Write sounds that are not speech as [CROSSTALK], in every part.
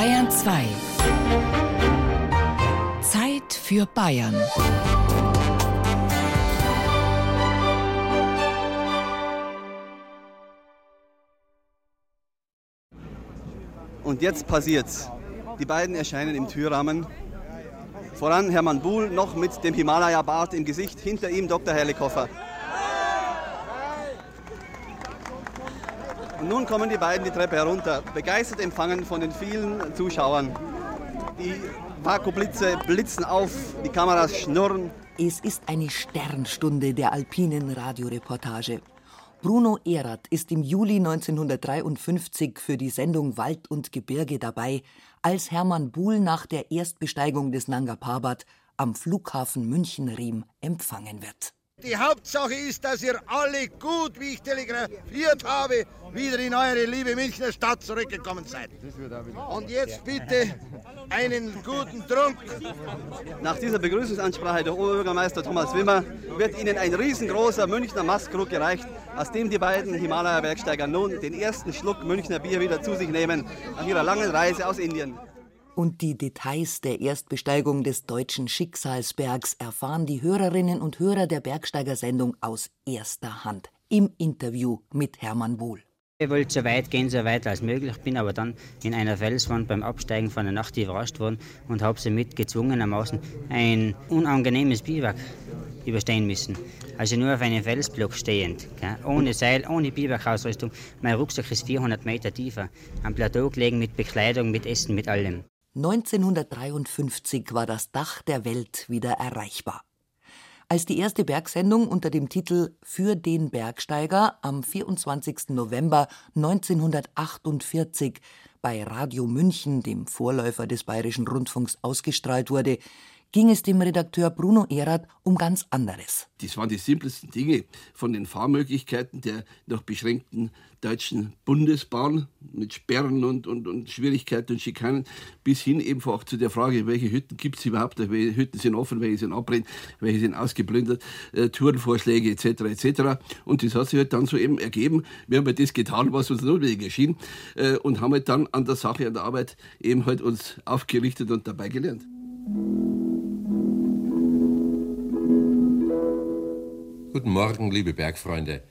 Bayern 2. Zeit für Bayern. Und jetzt passiert's. Die beiden erscheinen im Türrahmen. Voran Hermann Buhl, noch mit dem Himalaya-Bart im Gesicht, hinter ihm Dr. Herlikoffer. Und nun kommen die beiden die Treppe herunter, begeistert empfangen von den vielen Zuschauern. Die Vakuumblitze blitzen auf, die Kameras schnurren. Es ist eine Sternstunde der alpinen Radioreportage. Bruno Erath ist im Juli 1953 für die Sendung Wald und Gebirge dabei, als Hermann Buhl nach der Erstbesteigung des Nanga Parbat am Flughafen München-Riem empfangen wird. Die Hauptsache ist, dass ihr alle gut, wie ich telegrafiert habe, wieder in eure liebe Münchner Stadt zurückgekommen seid. Und jetzt bitte einen guten Trunk. Nach dieser Begrüßungsansprache der Oberbürgermeister Thomas Wimmer wird Ihnen ein riesengroßer Münchner Mastkrug gereicht, aus dem die beiden Himalaya-Bergsteiger nun den ersten Schluck Münchner Bier wieder zu sich nehmen nach ihrer langen Reise aus Indien. Und die Details der Erstbesteigung des deutschen Schicksalsbergs erfahren die Hörerinnen und Hörer der Bergsteigersendung aus erster Hand im Interview mit Hermann Bohl. Ich wollte so weit gehen, so weit als möglich, bin aber dann in einer Felswand beim Absteigen von der Nacht überrascht worden und habe sie mit gezwungenermaßen ein unangenehmes Biwak überstehen müssen. Also nur auf einem Felsblock stehend, gell? ohne Seil, ohne Biwakausrüstung. Mein Rucksack ist 400 Meter tiefer, am Plateau gelegen mit Bekleidung, mit Essen, mit allem. 1953 war das Dach der Welt wieder erreichbar. Als die erste Bergsendung unter dem Titel Für den Bergsteiger am 24. November 1948 bei Radio München, dem Vorläufer des Bayerischen Rundfunks, ausgestrahlt wurde, ging es dem Redakteur Bruno Erath um ganz anderes. Das waren die simpelsten Dinge von den Fahrmöglichkeiten der noch beschränkten deutschen Bundesbahn mit Sperren und, und, und Schwierigkeiten und Schikanen bis hin eben auch zu der Frage, welche Hütten gibt es überhaupt, welche Hütten sind offen, welche sind abbrennt, welche sind ausgeplündert, äh, Tourenvorschläge etc. etc. Und das hat sich halt dann so eben ergeben. Wir haben halt das getan, was uns notwendig erschien äh, und haben halt dann an der Sache, an der Arbeit eben halt uns aufgerichtet und dabei gelernt. Guten Morgen, liebe Bergfreunde.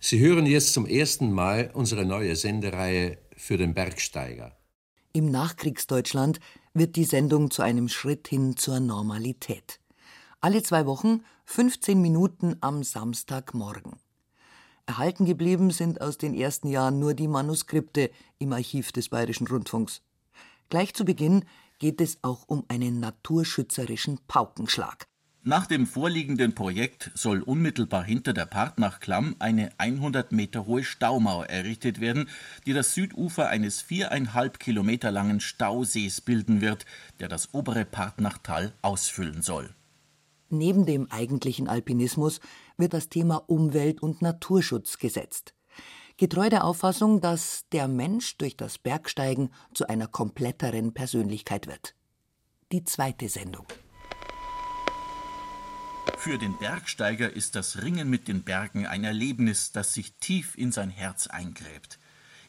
Sie hören jetzt zum ersten Mal unsere neue Sendereihe für den Bergsteiger. Im Nachkriegsdeutschland wird die Sendung zu einem Schritt hin zur Normalität. Alle zwei Wochen 15 Minuten am Samstagmorgen. Erhalten geblieben sind aus den ersten Jahren nur die Manuskripte im Archiv des Bayerischen Rundfunks. Gleich zu Beginn geht es auch um einen naturschützerischen Paukenschlag. Nach dem vorliegenden Projekt soll unmittelbar hinter der Partnachklamm eine 100 Meter hohe Staumauer errichtet werden, die das Südufer eines viereinhalb Kilometer langen Stausees bilden wird, der das obere Partnachtal ausfüllen soll. Neben dem eigentlichen Alpinismus wird das Thema Umwelt- und Naturschutz gesetzt. Getreu der Auffassung, dass der Mensch durch das Bergsteigen zu einer kompletteren Persönlichkeit wird. Die zweite Sendung. Für den Bergsteiger ist das Ringen mit den Bergen ein Erlebnis, das sich tief in sein Herz eingräbt.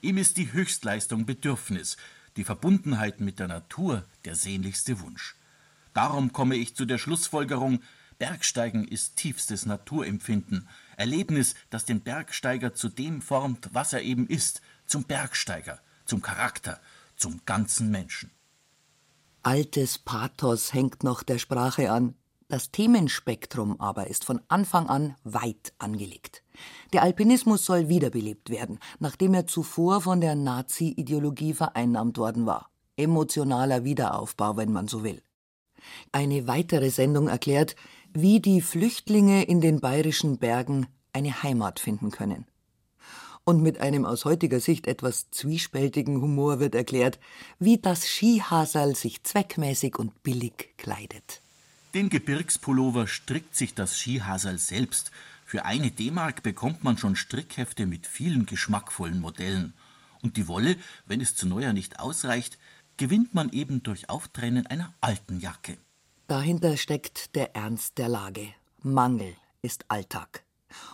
Ihm ist die Höchstleistung Bedürfnis, die Verbundenheit mit der Natur der sehnlichste Wunsch. Darum komme ich zu der Schlussfolgerung, Bergsteigen ist tiefstes Naturempfinden, Erlebnis, das den Bergsteiger zu dem formt, was er eben ist, zum Bergsteiger, zum Charakter, zum ganzen Menschen. Altes Pathos hängt noch der Sprache an. Das Themenspektrum aber ist von Anfang an weit angelegt. Der Alpinismus soll wiederbelebt werden, nachdem er zuvor von der Nazi-Ideologie vereinnahmt worden war. Emotionaler Wiederaufbau, wenn man so will. Eine weitere Sendung erklärt, wie die Flüchtlinge in den bayerischen Bergen eine Heimat finden können. Und mit einem aus heutiger Sicht etwas zwiespältigen Humor wird erklärt, wie das Skihaserl sich zweckmäßig und billig kleidet. Den Gebirgspullover strickt sich das Skihaserl selbst. Für eine D-Mark bekommt man schon Strickhefte mit vielen geschmackvollen Modellen. Und die Wolle, wenn es zu Neujahr nicht ausreicht, gewinnt man eben durch Auftrennen einer alten Jacke. Dahinter steckt der Ernst der Lage. Mangel ist Alltag.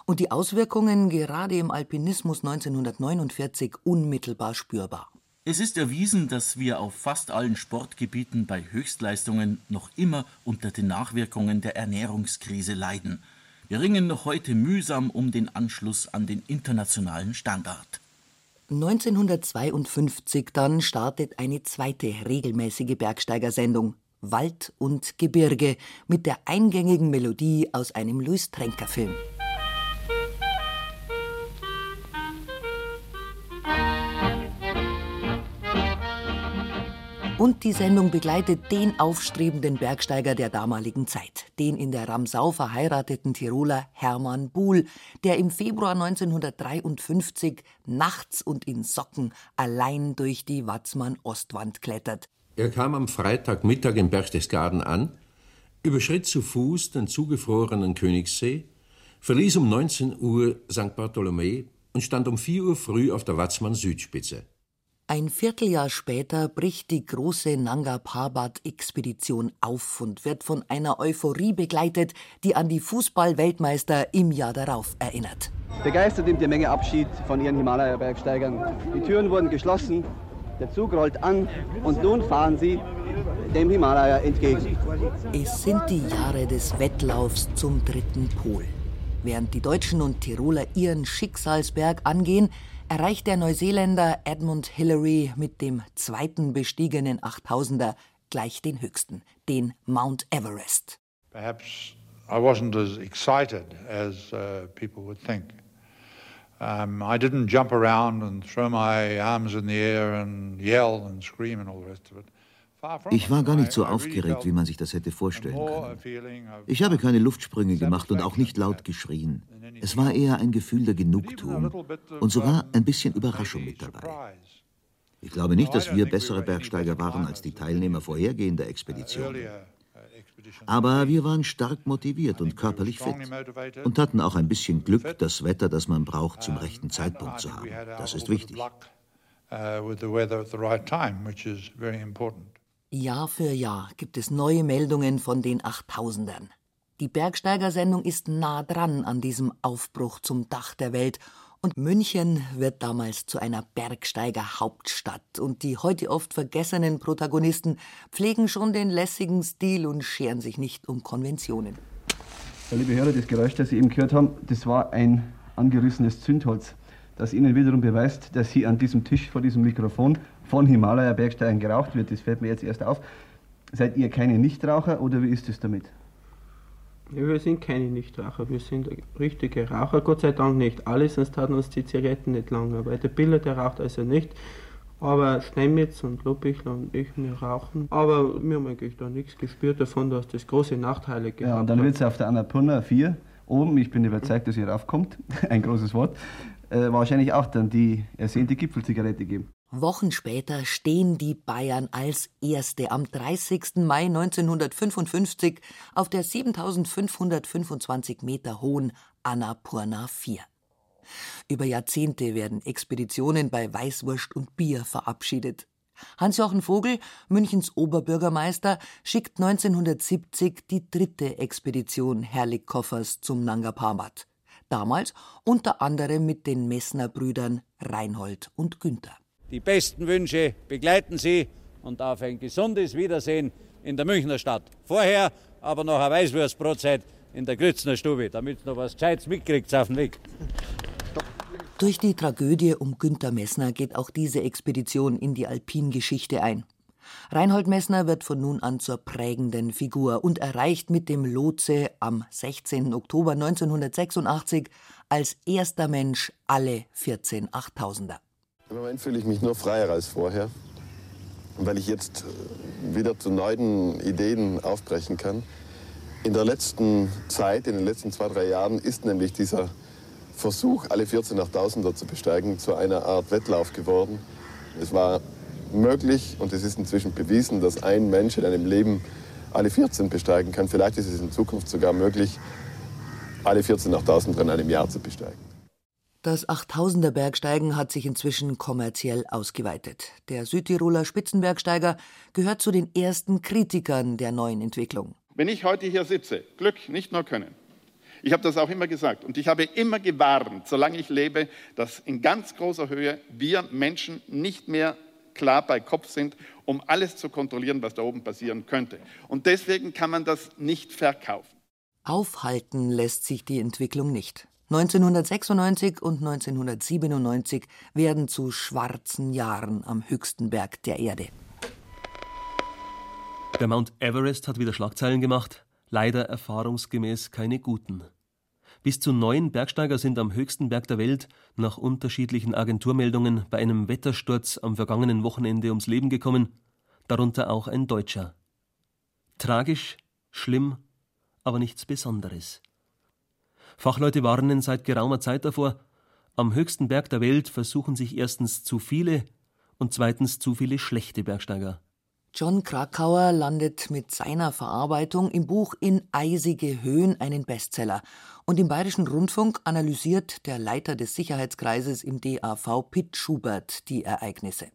Und die Auswirkungen gerade im Alpinismus 1949 unmittelbar spürbar. Es ist erwiesen, dass wir auf fast allen Sportgebieten bei Höchstleistungen noch immer unter den Nachwirkungen der Ernährungskrise leiden. Wir ringen noch heute mühsam um den Anschluss an den internationalen Standard. 1952 dann startet eine zweite regelmäßige Bergsteigersendung Wald und Gebirge mit der eingängigen Melodie aus einem Louis Trenker Film. Und die Sendung begleitet den aufstrebenden Bergsteiger der damaligen Zeit, den in der Ramsau verheirateten Tiroler Hermann Buhl, der im Februar 1953 nachts und in Socken allein durch die Watzmann-Ostwand klettert. Er kam am Freitagmittag im Berchtesgaden an, überschritt zu Fuß den zugefrorenen Königssee, verließ um 19 Uhr St. Bartholomä und stand um 4 Uhr früh auf der Watzmann-Südspitze. Ein Vierteljahr später bricht die große Nanga Parbat-Expedition auf und wird von einer Euphorie begleitet, die an die Fußball-Weltmeister im Jahr darauf erinnert. Begeistert nimmt die Menge Abschied von ihren Himalaya-Bergsteigern. Die Türen wurden geschlossen, der Zug rollt an und nun fahren sie dem Himalaya entgegen. Es sind die Jahre des Wettlaufs zum dritten Pol. Während die Deutschen und Tiroler ihren Schicksalsberg angehen, erreicht der Neuseeländer Edmund Hillary mit dem zweiten bestiegenen 8000er gleich den höchsten, den Mount Everest. Perhaps I wasn't as excited as uh, people would think. Um, I didn't jump around and throw my arms in the air and yell and scream and all the rest of it. Ich war gar nicht so aufgeregt, wie man sich das hätte vorstellen können. Ich habe keine Luftsprünge gemacht und auch nicht laut geschrien. Es war eher ein Gefühl der Genugtuung und sogar ein bisschen Überraschung mit dabei. Ich glaube nicht, dass wir bessere Bergsteiger waren als die Teilnehmer vorhergehender Expeditionen. Aber wir waren stark motiviert und körperlich fit und hatten auch ein bisschen Glück, das Wetter, das man braucht, zum rechten Zeitpunkt zu haben. Das ist wichtig. Jahr für Jahr gibt es neue Meldungen von den 8000ern. Die Bergsteigersendung ist nah dran an diesem Aufbruch zum Dach der Welt und München wird damals zu einer Bergsteiger-Hauptstadt und die heute oft vergessenen Protagonisten pflegen schon den lässigen Stil und scheren sich nicht um Konventionen. Ja, liebe Hörer, das Geräusch, das Sie eben gehört haben, das war ein angerissenes Zündholz, das Ihnen wiederum beweist, dass hier an diesem Tisch vor diesem Mikrofon von Himalaya Bergsteigern geraucht wird. Das fällt mir jetzt erst auf. Seid ihr keine Nichtraucher oder wie ist es damit? Ja, wir sind keine Nichtraucher, wir sind richtige Raucher, Gott sei Dank nicht alle, sonst hatten uns die Zigaretten nicht lange. Weil der Biller, der raucht also nicht. Aber Steinmetz und Lobichler und ich, wir rauchen. Aber wir haben eigentlich da nichts gespürt davon, dass das große Nachteile gibt. Ja, und dann wird es auf der Annapurna 4 oben, ich bin überzeugt, dass ihr raufkommt, [LAUGHS] ein großes Wort, äh, wahrscheinlich auch dann die ersehnte Gipfelzigarette geben. Wochen später stehen die Bayern als Erste am 30. Mai 1955 auf der 7525 Meter hohen Annapurna 4. Über Jahrzehnte werden Expeditionen bei Weißwurst und Bier verabschiedet. Hans-Jochen Vogel, Münchens Oberbürgermeister, schickt 1970 die dritte Expedition Herrlich-Koffers zum Nanga Parbat. Damals unter anderem mit den Messner-Brüdern Reinhold und Günther. Die besten Wünsche begleiten Sie und auf ein gesundes Wiedersehen in der Münchner Stadt. Vorher aber noch eine Weißwurstbrotzeit in der Grützner Stube, damit noch was Gescheites mitkriegt auf dem Weg. Durch die Tragödie um Günter Messner geht auch diese Expedition in die Alpingeschichte ein. Reinhold Messner wird von nun an zur prägenden Figur und erreicht mit dem Lotse am 16. Oktober 1986 als erster Mensch alle 14 Achttausender. Im Moment fühle ich mich nur freier als vorher, weil ich jetzt äh, wieder zu neuen Ideen aufbrechen kann. In der letzten Zeit, in den letzten zwei, drei Jahren, ist nämlich dieser Versuch, alle 14 Achttausender zu besteigen, zu einer Art Wettlauf geworden. Es war möglich und es ist inzwischen bewiesen, dass ein Mensch in einem Leben alle 14 besteigen kann. Vielleicht ist es in Zukunft sogar möglich, alle 14 Achttausender in einem Jahr zu besteigen. Das 8000er Bergsteigen hat sich inzwischen kommerziell ausgeweitet. Der Südtiroler Spitzenbergsteiger gehört zu den ersten Kritikern der neuen Entwicklung. Wenn ich heute hier sitze, Glück, nicht nur können. Ich habe das auch immer gesagt und ich habe immer gewarnt, solange ich lebe, dass in ganz großer Höhe wir Menschen nicht mehr klar bei Kopf sind, um alles zu kontrollieren, was da oben passieren könnte. Und deswegen kann man das nicht verkaufen. Aufhalten lässt sich die Entwicklung nicht. 1996 und 1997 werden zu schwarzen Jahren am höchsten Berg der Erde. Der Mount Everest hat wieder Schlagzeilen gemacht, leider erfahrungsgemäß keine guten. Bis zu neun Bergsteiger sind am höchsten Berg der Welt nach unterschiedlichen Agenturmeldungen bei einem Wettersturz am vergangenen Wochenende ums Leben gekommen, darunter auch ein Deutscher. Tragisch, schlimm, aber nichts Besonderes. Fachleute warnen seit geraumer Zeit davor, am höchsten Berg der Welt versuchen sich erstens zu viele und zweitens zu viele schlechte Bergsteiger. John Krakauer landet mit seiner Verarbeitung im Buch In eisige Höhen einen Bestseller. Und im Bayerischen Rundfunk analysiert der Leiter des Sicherheitskreises im DAV Pitt Schubert die Ereignisse.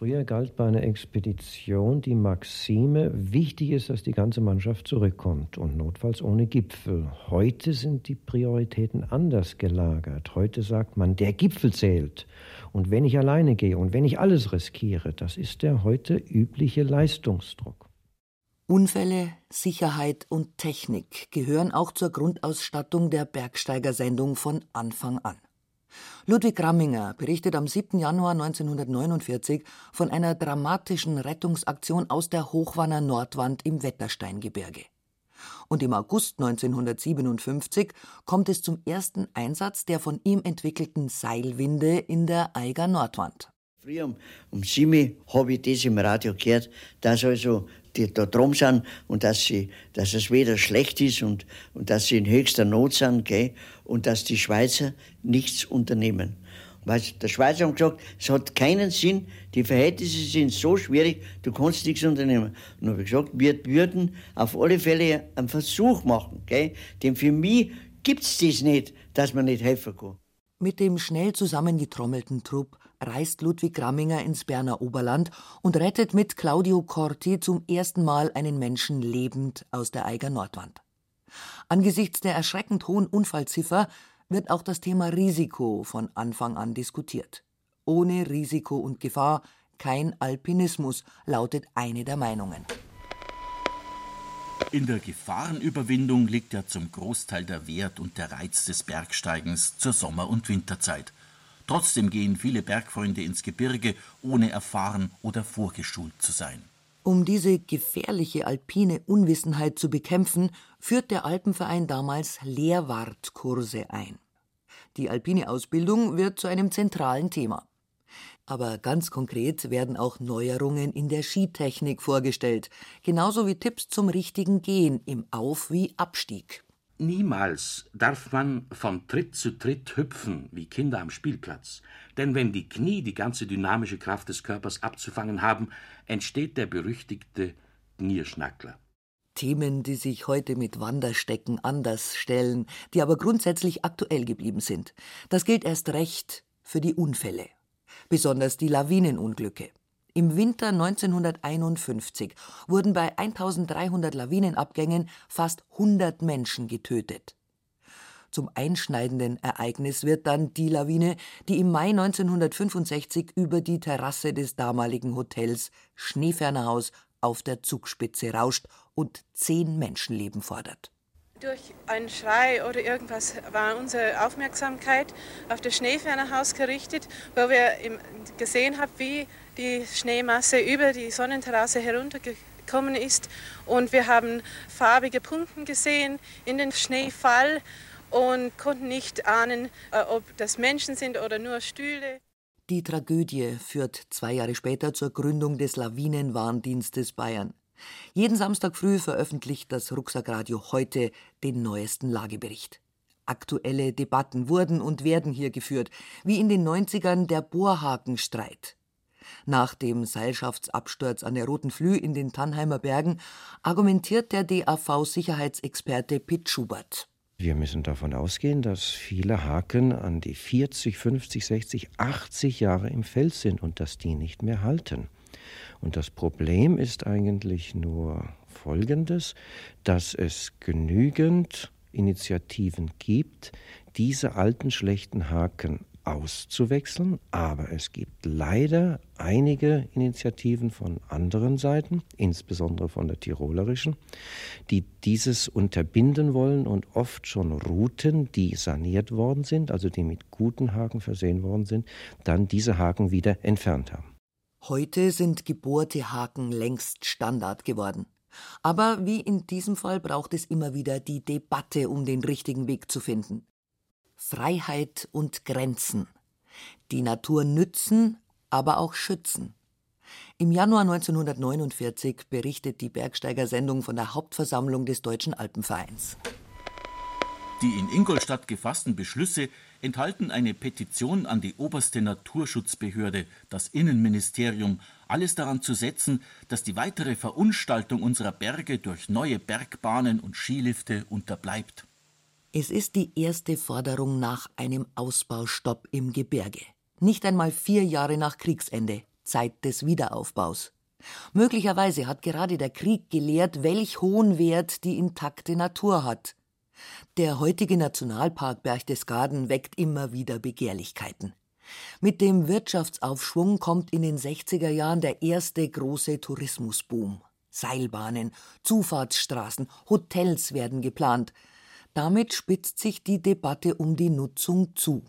Früher galt bei einer Expedition die Maxime, wichtig ist, dass die ganze Mannschaft zurückkommt und notfalls ohne Gipfel. Heute sind die Prioritäten anders gelagert. Heute sagt man, der Gipfel zählt. Und wenn ich alleine gehe und wenn ich alles riskiere, das ist der heute übliche Leistungsdruck. Unfälle, Sicherheit und Technik gehören auch zur Grundausstattung der Bergsteigersendung von Anfang an. Ludwig Ramminger berichtet am 7. Januar 1949 von einer dramatischen Rettungsaktion aus der Hochwanner Nordwand im Wettersteingebirge. Und im August 1957 kommt es zum ersten Einsatz der von ihm entwickelten Seilwinde in der Eiger Nordwand. Früh um, um sieben habe ich das im Radio gehört, dass also die da drum sind und dass, sie, dass das Wetter schlecht ist und, und dass sie in höchster Not sind gell? und dass die Schweizer nichts unternehmen. Weil der Schweizer hat gesagt, es hat keinen Sinn, die Verhältnisse sind so schwierig, du kannst nichts unternehmen. Und habe ich gesagt, wir würden auf alle Fälle einen Versuch machen. Gell? Denn für mich gibt es das nicht, dass man nicht helfen kann. Mit dem schnell zusammengetrommelten Trupp reist Ludwig Gramminger ins Berner Oberland und rettet mit Claudio Corti zum ersten Mal einen Menschen lebend aus der Eiger Nordwand. Angesichts der erschreckend hohen Unfallziffer wird auch das Thema Risiko von Anfang an diskutiert. Ohne Risiko und Gefahr kein Alpinismus, lautet eine der Meinungen. In der Gefahrenüberwindung liegt ja zum Großteil der Wert und der Reiz des Bergsteigens zur Sommer- und Winterzeit. Trotzdem gehen viele Bergfreunde ins Gebirge, ohne erfahren oder vorgeschult zu sein. Um diese gefährliche alpine Unwissenheit zu bekämpfen, führt der Alpenverein damals Lehrwartkurse ein. Die alpine Ausbildung wird zu einem zentralen Thema. Aber ganz konkret werden auch Neuerungen in der Skitechnik vorgestellt, genauso wie Tipps zum richtigen Gehen im Auf- wie Abstieg. Niemals darf man von Tritt zu Tritt hüpfen wie Kinder am Spielplatz. Denn wenn die Knie die ganze dynamische Kraft des Körpers abzufangen haben, entsteht der berüchtigte Nierschnackler. Themen, die sich heute mit Wanderstecken anders stellen, die aber grundsätzlich aktuell geblieben sind. Das gilt erst recht für die Unfälle. Besonders die Lawinenunglücke. Im Winter 1951 wurden bei 1300 Lawinenabgängen fast 100 Menschen getötet. Zum einschneidenden Ereignis wird dann die Lawine, die im Mai 1965 über die Terrasse des damaligen Hotels Schneefernerhaus auf der Zugspitze rauscht und zehn Menschenleben fordert. Durch einen Schrei oder irgendwas war unsere Aufmerksamkeit auf das Schneefernerhaus gerichtet, wo wir gesehen haben, wie die Schneemasse über die Sonnenterrasse heruntergekommen ist. Und wir haben farbige Punkte gesehen in den Schneefall und konnten nicht ahnen, äh, ob das Menschen sind oder nur Stühle. Die Tragödie führt zwei Jahre später zur Gründung des Lawinenwarndienstes Bayern. Jeden Samstag früh veröffentlicht das Rucksackradio heute den neuesten Lagebericht. Aktuelle Debatten wurden und werden hier geführt, wie in den 90ern der Bohrhakenstreit. Nach dem Seilschaftsabsturz an der Roten Flü in den Tannheimer Bergen argumentiert der DAV-Sicherheitsexperte Pitt Schubert. Wir müssen davon ausgehen, dass viele Haken an die 40, 50, 60, 80 Jahre im Fels sind und dass die nicht mehr halten. Und das Problem ist eigentlich nur folgendes, dass es genügend Initiativen gibt, diese alten schlechten Haken auszuwechseln, aber es gibt leider einige Initiativen von anderen Seiten, insbesondere von der tirolerischen, die dieses unterbinden wollen und oft schon Routen, die saniert worden sind, also die mit guten Haken versehen worden sind, dann diese Haken wieder entfernt haben. Heute sind gebohrte Haken längst Standard geworden. Aber wie in diesem Fall braucht es immer wieder die Debatte, um den richtigen Weg zu finden. Freiheit und Grenzen. Die Natur nützen, aber auch schützen. Im Januar 1949 berichtet die Bergsteiger-Sendung von der Hauptversammlung des Deutschen Alpenvereins. Die in Ingolstadt gefassten Beschlüsse enthalten eine Petition an die oberste Naturschutzbehörde, das Innenministerium, alles daran zu setzen, dass die weitere Verunstaltung unserer Berge durch neue Bergbahnen und Skilifte unterbleibt. Es ist die erste Forderung nach einem Ausbaustopp im Gebirge. Nicht einmal vier Jahre nach Kriegsende, Zeit des Wiederaufbaus. Möglicherweise hat gerade der Krieg gelehrt, welch hohen Wert die intakte Natur hat. Der heutige Nationalpark Berchtesgaden weckt immer wieder Begehrlichkeiten. Mit dem Wirtschaftsaufschwung kommt in den 60er Jahren der erste große Tourismusboom. Seilbahnen, Zufahrtsstraßen, Hotels werden geplant. Damit spitzt sich die Debatte um die Nutzung zu.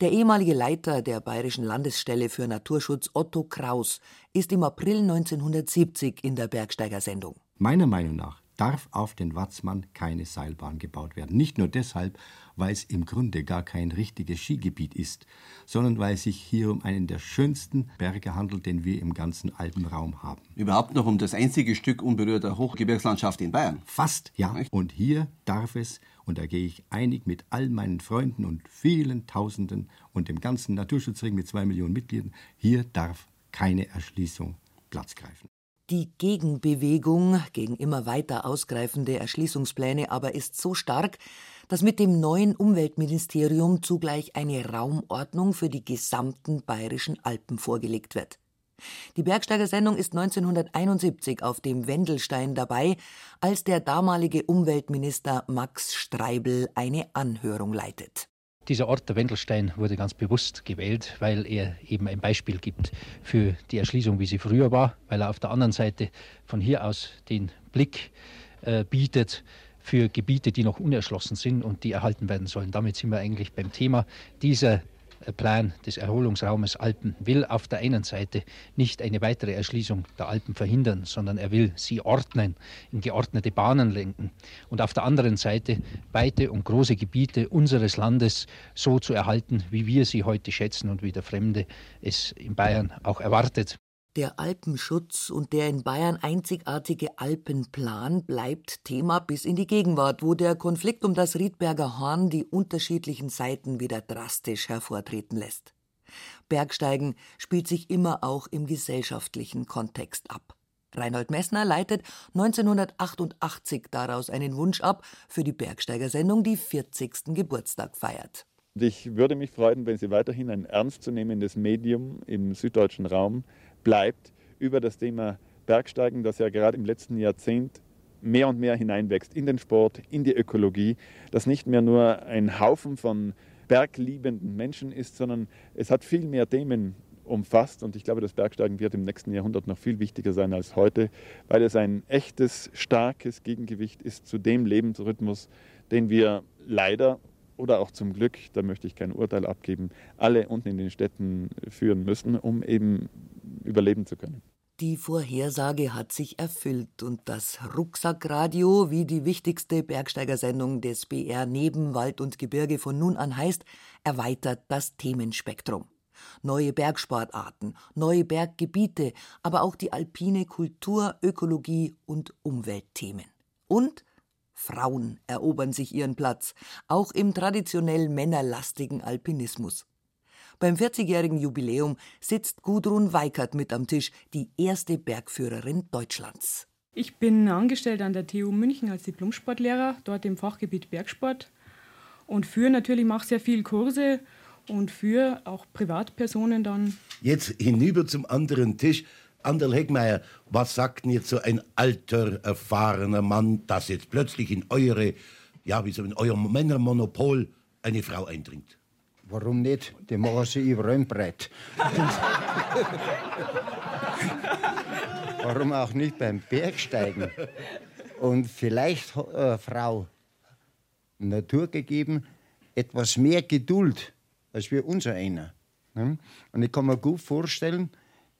Der ehemalige Leiter der Bayerischen Landesstelle für Naturschutz Otto Kraus ist im April 1970 in der Bergsteiger-Sendung. Meiner Meinung nach darf auf den Watzmann keine Seilbahn gebaut werden. Nicht nur deshalb, weil es im Grunde gar kein richtiges Skigebiet ist, sondern weil es sich hier um einen der schönsten Berge handelt, den wir im ganzen Alpenraum haben. Überhaupt noch um das einzige Stück unberührter Hochgebirgslandschaft in Bayern. Fast, ja. Und hier darf es, und da gehe ich einig mit all meinen Freunden und vielen Tausenden und dem ganzen Naturschutzring mit zwei Millionen Mitgliedern, hier darf keine Erschließung Platz greifen. Die Gegenbewegung gegen immer weiter ausgreifende Erschließungspläne aber ist so stark, dass mit dem neuen Umweltministerium zugleich eine Raumordnung für die gesamten bayerischen Alpen vorgelegt wird. Die Bergsteiger-Sendung ist 1971 auf dem Wendelstein dabei, als der damalige Umweltminister Max Streibel eine Anhörung leitet. Dieser Ort, der Wendelstein, wurde ganz bewusst gewählt, weil er eben ein Beispiel gibt für die Erschließung, wie sie früher war, weil er auf der anderen Seite von hier aus den Blick äh, bietet für Gebiete, die noch unerschlossen sind und die erhalten werden sollen. Damit sind wir eigentlich beim Thema dieser Plan des Erholungsraumes Alpen will auf der einen Seite nicht eine weitere Erschließung der Alpen verhindern, sondern er will sie ordnen, in geordnete Bahnen lenken und auf der anderen Seite weite und große Gebiete unseres Landes so zu erhalten, wie wir sie heute schätzen und wie der Fremde es in Bayern auch erwartet. Der Alpenschutz und der in Bayern einzigartige Alpenplan bleibt Thema bis in die Gegenwart, wo der Konflikt um das Riedberger Horn die unterschiedlichen Seiten wieder drastisch hervortreten lässt. Bergsteigen spielt sich immer auch im gesellschaftlichen Kontext ab. Reinhold Messner leitet 1988 daraus einen Wunsch ab, für die Bergsteigersendung die 40. Geburtstag feiert. Ich würde mich freuen, wenn Sie weiterhin ein ernstzunehmendes Medium im süddeutschen Raum bleibt über das Thema Bergsteigen, das ja gerade im letzten Jahrzehnt mehr und mehr hineinwächst in den Sport, in die Ökologie, das nicht mehr nur ein Haufen von bergliebenden Menschen ist, sondern es hat viel mehr Themen umfasst. Und ich glaube, das Bergsteigen wird im nächsten Jahrhundert noch viel wichtiger sein als heute, weil es ein echtes, starkes Gegengewicht ist zu dem Lebensrhythmus, den wir leider oder auch zum Glück, da möchte ich kein Urteil abgeben, alle unten in den Städten führen müssen, um eben überleben zu können. Die Vorhersage hat sich erfüllt und das Rucksackradio, wie die wichtigste Bergsteigersendung des BR neben Wald und Gebirge von nun an heißt, erweitert das Themenspektrum. Neue Bergsportarten, neue Berggebiete, aber auch die alpine Kultur, Ökologie und Umweltthemen. Und Frauen erobern sich ihren Platz, auch im traditionell männerlastigen Alpinismus. Beim 40-jährigen Jubiläum sitzt Gudrun Weikert mit am Tisch, die erste Bergführerin Deutschlands. Ich bin angestellt an der TU München als Diplomsportlehrer, dort im Fachgebiet Bergsport. Und für natürlich mache sehr viele Kurse und für auch Privatpersonen dann. Jetzt hinüber zum anderen Tisch. Anderl Heckmeier, was sagt denn jetzt so ein alter, erfahrener Mann, dass jetzt plötzlich in eure, ja, wie so in euer Männermonopol eine Frau eindringt? Warum nicht? Die machen sie überall im Brett. Warum auch nicht beim Bergsteigen? Und vielleicht hat eine Frau Natur gegeben etwas mehr Geduld als wir unser einer. Ne? Und ich kann mir gut vorstellen,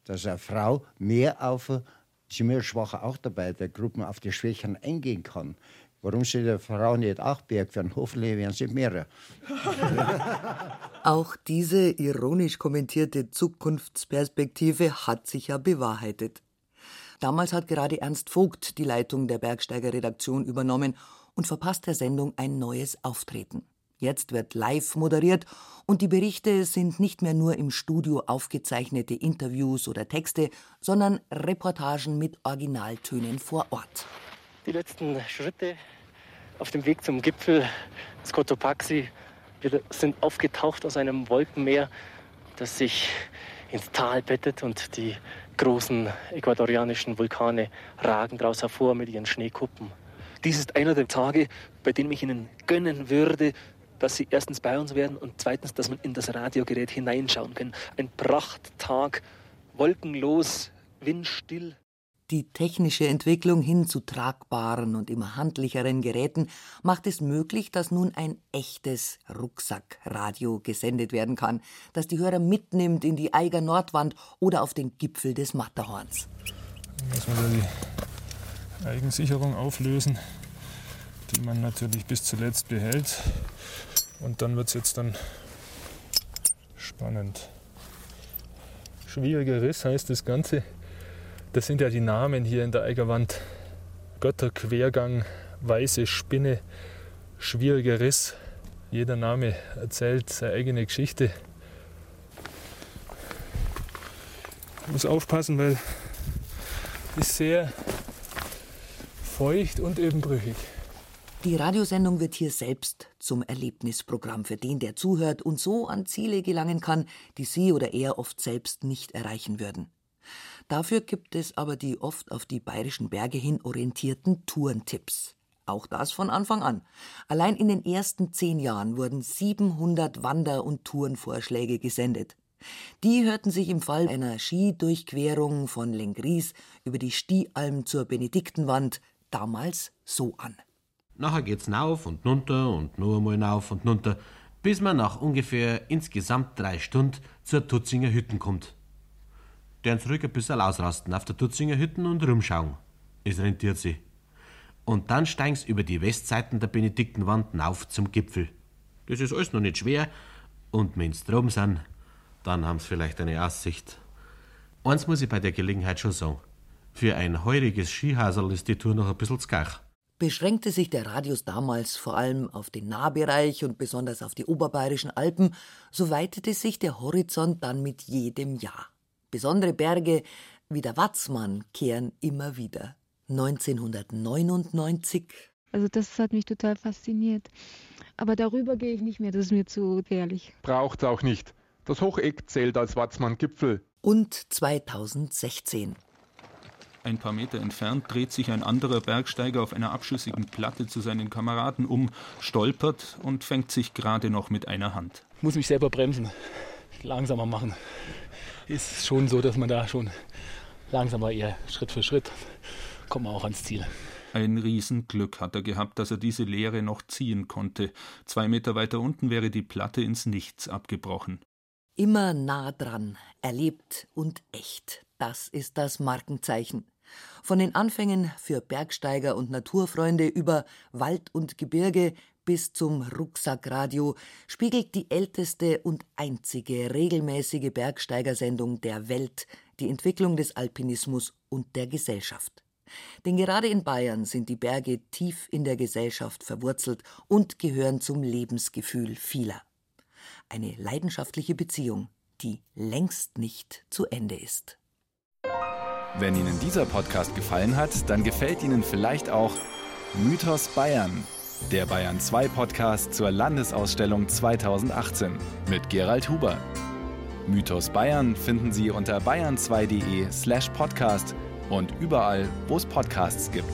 dass eine Frau mehr auf, sie mir schwacher auch dabei, der Gruppen auf die Schwächen eingehen kann. Warum sie der Frau nicht auch Berg werden? Hoffentlich werden sie mehrere. [LAUGHS] Auch diese ironisch kommentierte Zukunftsperspektive hat sich ja bewahrheitet. Damals hat gerade Ernst Vogt die Leitung der Bergsteiger-Redaktion übernommen und verpasst der Sendung ein neues Auftreten. Jetzt wird live moderiert und die Berichte sind nicht mehr nur im Studio aufgezeichnete Interviews oder Texte, sondern Reportagen mit Originaltönen vor Ort. Die letzten Schritte auf dem Weg zum Gipfel des Cotopaxi wir sind aufgetaucht aus einem Wolkenmeer, das sich ins Tal bettet und die großen ecuadorianischen Vulkane ragen daraus hervor mit ihren Schneekuppen. Dies ist einer der Tage, bei denen ich Ihnen gönnen würde, dass Sie erstens bei uns werden und zweitens, dass man in das Radiogerät hineinschauen kann. Ein Prachttag, wolkenlos, windstill. Die technische Entwicklung hin zu tragbaren und immer handlicheren Geräten macht es möglich, dass nun ein echtes Rucksackradio gesendet werden kann, das die Hörer mitnimmt in die Eiger Nordwand oder auf den Gipfel des Matterhorns. Muss man die Eigensicherung auflösen, die man natürlich bis zuletzt behält. Und dann wird es jetzt dann spannend. Schwieriger Riss heißt das Ganze. Das sind ja die Namen hier in der Eigerwand. Götterquergang, weiße Spinne, schwieriger Riss. Jeder Name erzählt seine eigene Geschichte. Ich muss aufpassen, weil es sehr feucht und ebenbrüchig. Die Radiosendung wird hier selbst zum Erlebnisprogramm für den, der zuhört und so an Ziele gelangen kann, die sie oder er oft selbst nicht erreichen würden. Dafür gibt es aber die oft auf die bayerischen Berge hin orientierten Tourentipps. Auch das von Anfang an. Allein in den ersten zehn Jahren wurden 700 Wander- und Tourenvorschläge gesendet. Die hörten sich im Fall einer Skidurchquerung von Lengries über die Stiealm zur Benediktenwand damals so an. Nachher geht's nauf und nunter und nur einmal nauf und nunter, bis man nach ungefähr insgesamt drei Stunden zur Tutzinger Hütten kommt. Deren zurück ein bisschen ausrasten auf der Tutzinger Hütten und rumschauen. Es rentiert sich. Und dann steigen's über die Westseiten der Benediktenwand nauf zum Gipfel. Das ist alles noch nicht schwer. Und wenn's droben sind, dann haben's vielleicht eine Aussicht. Eins muss ich bei der Gelegenheit schon sagen. Für ein heuriges Skihaserl ist die Tour noch ein bisschen zu gach beschränkte sich der Radius damals vor allem auf den Nahbereich und besonders auf die oberbayerischen Alpen, so weitete sich der Horizont dann mit jedem Jahr. Besondere Berge wie der Watzmann kehren immer wieder. 1999. Also das hat mich total fasziniert. Aber darüber gehe ich nicht mehr, das ist mir zu gefährlich. Braucht's auch nicht. Das Hocheck zählt als Watzmann-Gipfel. Und 2016. Ein paar Meter entfernt dreht sich ein anderer Bergsteiger auf einer abschüssigen Platte zu seinen Kameraden um, stolpert und fängt sich gerade noch mit einer Hand. Ich muss mich selber bremsen, langsamer machen. Ist schon so, dass man da schon langsamer eher Schritt für Schritt kommt man auch ans Ziel. Ein Riesenglück hat er gehabt, dass er diese Leere noch ziehen konnte. Zwei Meter weiter unten wäre die Platte ins Nichts abgebrochen. Immer nah dran, erlebt und echt. Das ist das Markenzeichen. Von den Anfängen für Bergsteiger und Naturfreunde über Wald und Gebirge bis zum Rucksackradio spiegelt die älteste und einzige regelmäßige Bergsteigersendung der Welt die Entwicklung des Alpinismus und der Gesellschaft. Denn gerade in Bayern sind die Berge tief in der Gesellschaft verwurzelt und gehören zum Lebensgefühl vieler. Eine leidenschaftliche Beziehung, die längst nicht zu Ende ist. Wenn Ihnen dieser Podcast gefallen hat, dann gefällt Ihnen vielleicht auch Mythos Bayern, der Bayern 2 Podcast zur Landesausstellung 2018 mit Gerald Huber. Mythos Bayern finden Sie unter bayern2.de slash podcast und überall, wo es Podcasts gibt.